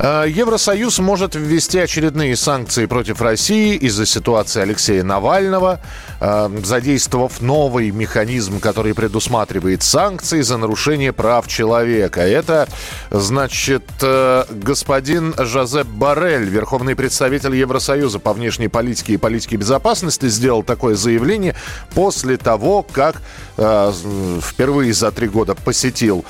Евросоюз может ввести очередные санкции против России из-за ситуации Алексея Навального, э, задействовав новый механизм, который предусматривает санкции за нарушение прав человека. Это, значит, э, господин Жозеп Барель, верховный представитель Евросоюза по внешней политике и политике безопасности, сделал такое заявление после того, как впервые за три года посетил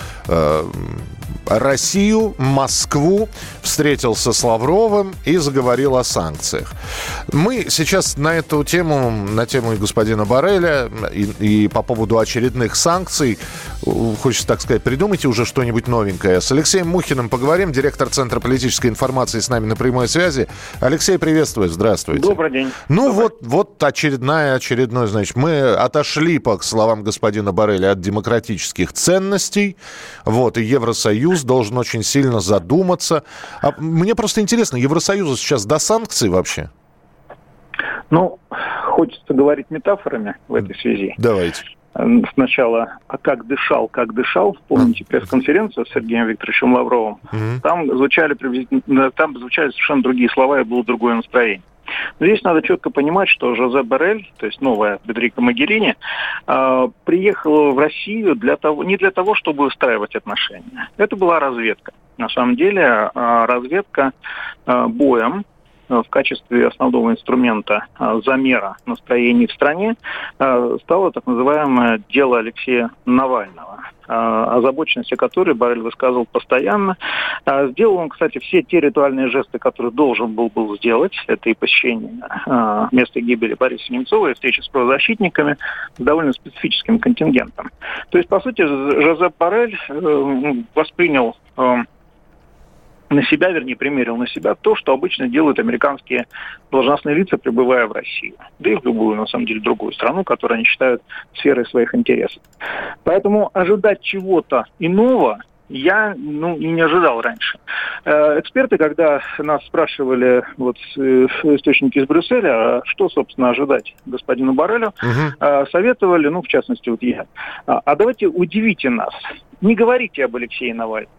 Россию, Москву, встретился с Лавровым и заговорил о санкциях. Мы сейчас на эту тему, на тему господина Бареля и, и по поводу очередных санкций, хочется так сказать, придумайте уже что-нибудь новенькое. С Алексеем Мухиным поговорим, директор Центра политической информации с нами на прямой связи. Алексей, приветствую, здравствуйте. Добрый день. Ну Добрый. вот, вот очередная, очередной, значит, мы отошли, по словам господина Бареля, от демократических ценностей, вот, и Евросоюз должен очень сильно задуматься. А мне просто интересно, Евросоюзу сейчас до санкций вообще? Ну, хочется говорить метафорами в этой связи. Давайте. Сначала, а как дышал, как дышал, помните пресс-конференцию с Сергеем Викторовичем Лавровым, Мгм. там звучали там звучали совершенно другие слова и было другое настроение. Но здесь надо четко понимать, что Жозе Борель, то есть новая Федерико Магерини, э, приехала в Россию для того, не для того, чтобы устраивать отношения. Это была разведка. На самом деле э, разведка э, боем в качестве основного инструмента э, замера настроений в стране э, стало так называемое дело Алексея Навального, э, озабоченности которой Барель высказывал постоянно. Э, Сделал он, кстати, все те ритуальные жесты, которые должен был, был сделать. Это и посещение э, места гибели Бориса Немцова, и встреча с правозащитниками с довольно специфическим контингентом. То есть, по сути, Жозеп Барель э, воспринял э, на себя, вернее, примерил на себя то, что обычно делают американские должностные лица, прибывая в Россию. Да и в любую, на самом деле, другую страну, которую они считают сферой своих интересов. Поэтому ожидать чего-то иного я ну, и не ожидал раньше. Э, Эксперты, когда нас спрашивали вот, э, источники из Брюсселя, а что, собственно, ожидать господину Барелю, э, советовали, ну, в частности, вот я, а а давайте удивите нас. Не говорите об Алексее Навальном.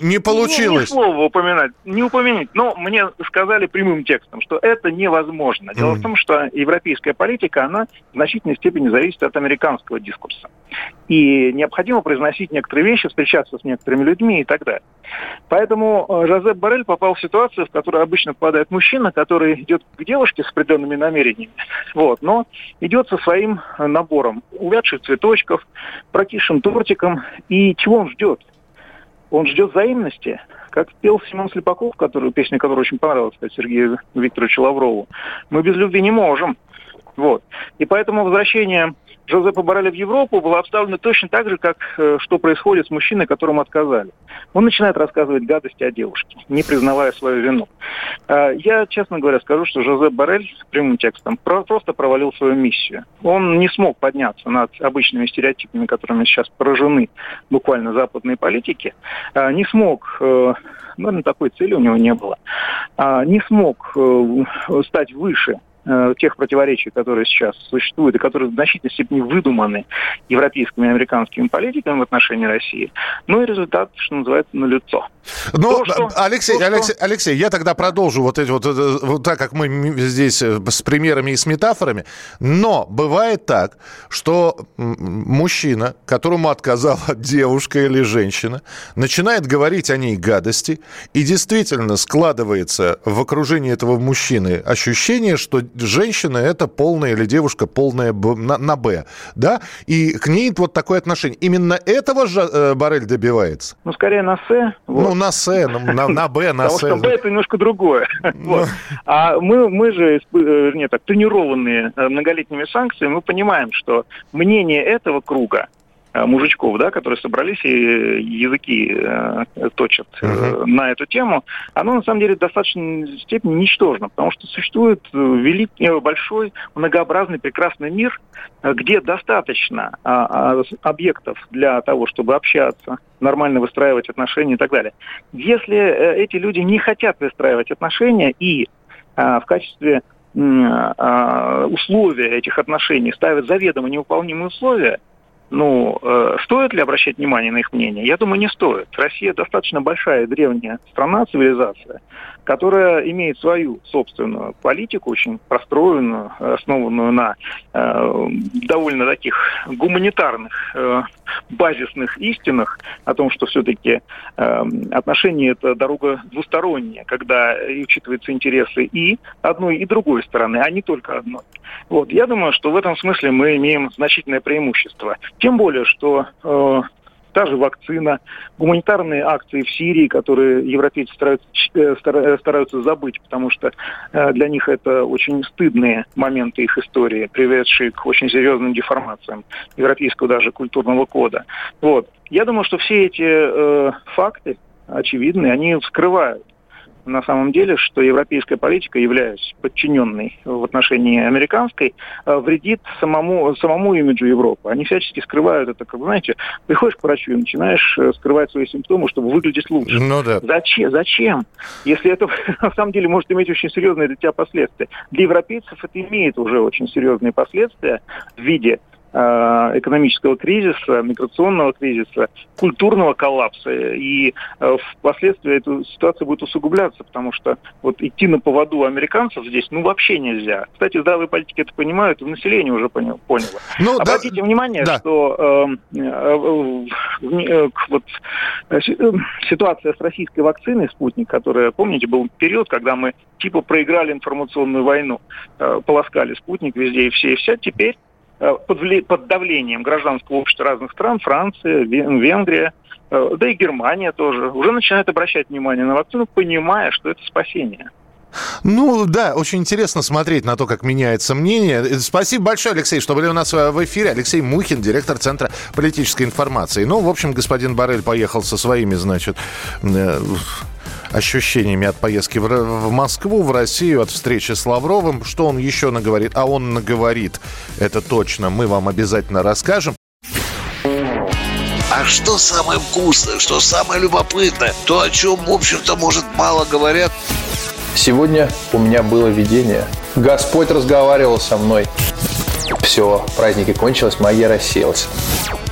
Не- получилось. Ни слова упоминать, не упомянуть. Но мне сказали прямым текстом, что это невозможно. Дело в том, что европейская политика, она в значительной степени зависит от американского дискурса. И необходимо произносить некоторые вещи, встречаться с некоторыми людьми и так далее. Поэтому э, Жозеп Борель попал в ситуацию, в которую обычно попадает мужчина, который идет к девушке с определенными намерениями, вот, но идет со своим э, набором увядших цветочков, прокисшим тортиком. И чего он ждет? Он ждет взаимности. Как пел Семен Слепаков, который, песня которая очень понравилась, кстати, Сергею Викторовичу Лаврову. Мы без любви не можем. Вот. И поэтому возвращение Жозепа Барреля в Европу было обставлено точно так же, как э, что происходит с мужчиной, которому отказали. Он начинает рассказывать гадости о девушке, не признавая свою вину. Э, Я, честно говоря, скажу, что Жозеп Барель прямым текстом про- просто провалил свою миссию. Он не смог подняться над обычными стереотипами, которыми сейчас поражены буквально западные политики, Э, не смог, э, наверное, такой цели у него не было, А, не смог э, стать выше э, тех противоречий, которые сейчас существуют и которые в значительной степени выдуманы европейскими и американскими политиками в отношении России. Ну и результат, что называется, налицо. Ну, То, что- Алексей, то, что- Алексей, Алексей, я тогда продолжу вот эти вот, э, вот так, как мы здесь э, с примерами и с метафорами. Но бывает так, что мужчина, которому отказала девушка или женщина, начинает говорить о ней гадости, и действительно складывается в окружении этого мужчины ощущение, что женщина это полная или девушка полная на, на Б, да, и к ней вот такое отношение. Именно этого же э, Барель добивается. Ну, скорее на «С». вот. Ну, на С, на, на, на Б, на Потому С. что «Б» это немножко другое. Вот. А мы, мы же, э, вернее так, тренированные э, многолетними санкциями, мы понимаем, что мнение этого круга мужичков, да, которые собрались и языки э, точат э, на эту тему, оно на самом деле в достаточной степени ничтожно, потому что существует великий, большой, многообразный, прекрасный мир, где достаточно а, а, объектов для того, чтобы общаться, нормально выстраивать отношения и так далее. Если эти люди не хотят выстраивать отношения и в качестве условия этих отношений ставят заведомо невыполнимые условия, ну, э, стоит ли обращать внимание на их мнение? Я думаю, не стоит. Россия достаточно большая, древняя страна, цивилизация, которая имеет свою собственную политику, очень простроенную, основанную на э, довольно таких гуманитарных, э, базисных истинах о том, что все-таки э, отношения это дорога двусторонняя, когда учитываются интересы и одной, и другой стороны, а не только одной. Вот. Я думаю, что в этом смысле мы имеем значительное преимущество. Тем более, что э, та же вакцина, гуманитарные акции в Сирии, которые европейцы стараются, э, стараются забыть, потому что э, для них это очень стыдные моменты их истории, приведшие к очень серьезным деформациям европейского даже культурного кода. Вот. Я думаю, что все эти э, факты очевидные, они вскрывают на самом деле, что европейская политика, являясь подчиненной в отношении американской, э, вредит самому, самому имиджу Европы. Они всячески скрывают это, как знаете, приходишь к врачу и начинаешь э, скрывать свои симптомы, чтобы выглядеть лучше. Ну да. Зачем? Зачем? Если это на самом деле может иметь очень серьезные для тебя последствия. Для европейцев это имеет уже очень серьезные последствия в виде экономического кризиса, миграционного кризиса, культурного коллапса. И э, впоследствии эта ситуация будет усугубляться, потому что вот идти на поводу американцев здесь ну вообще нельзя. Кстати, здравые политики это понимают, и население уже поняло. Ну, Обратите да, внимание, да. что э, э, э, вот, э, ситуация с российской вакциной «Спутник», которая, помните, был период, когда мы типа проиграли информационную войну, э, полоскали «Спутник» везде и все, и вся, теперь Э, под, под давлением гражданского общества разных стран, Франция, Венгрия, э, да и Германия тоже, уже начинают обращать внимание на вакцину, понимая, что это спасение. Ну, да, очень интересно смотреть на то, как меняется мнение. Спасибо большое, Алексей, что были у нас в эфире. Алексей Мухин, директор Центра политической информации. Ну, в общем, господин Барель поехал со своими, значит, э, ощущениями от поездки в, в Москву, в Россию, от встречи с Лавровым. Что он еще наговорит? А он наговорит, это точно, мы вам обязательно расскажем. А что самое вкусное, что самое любопытное, то, о чем, в общем-то, может, мало говорят. Сегодня у меня было видение. Господь разговаривал со мной. Все, праздники кончились, магия рассеялась.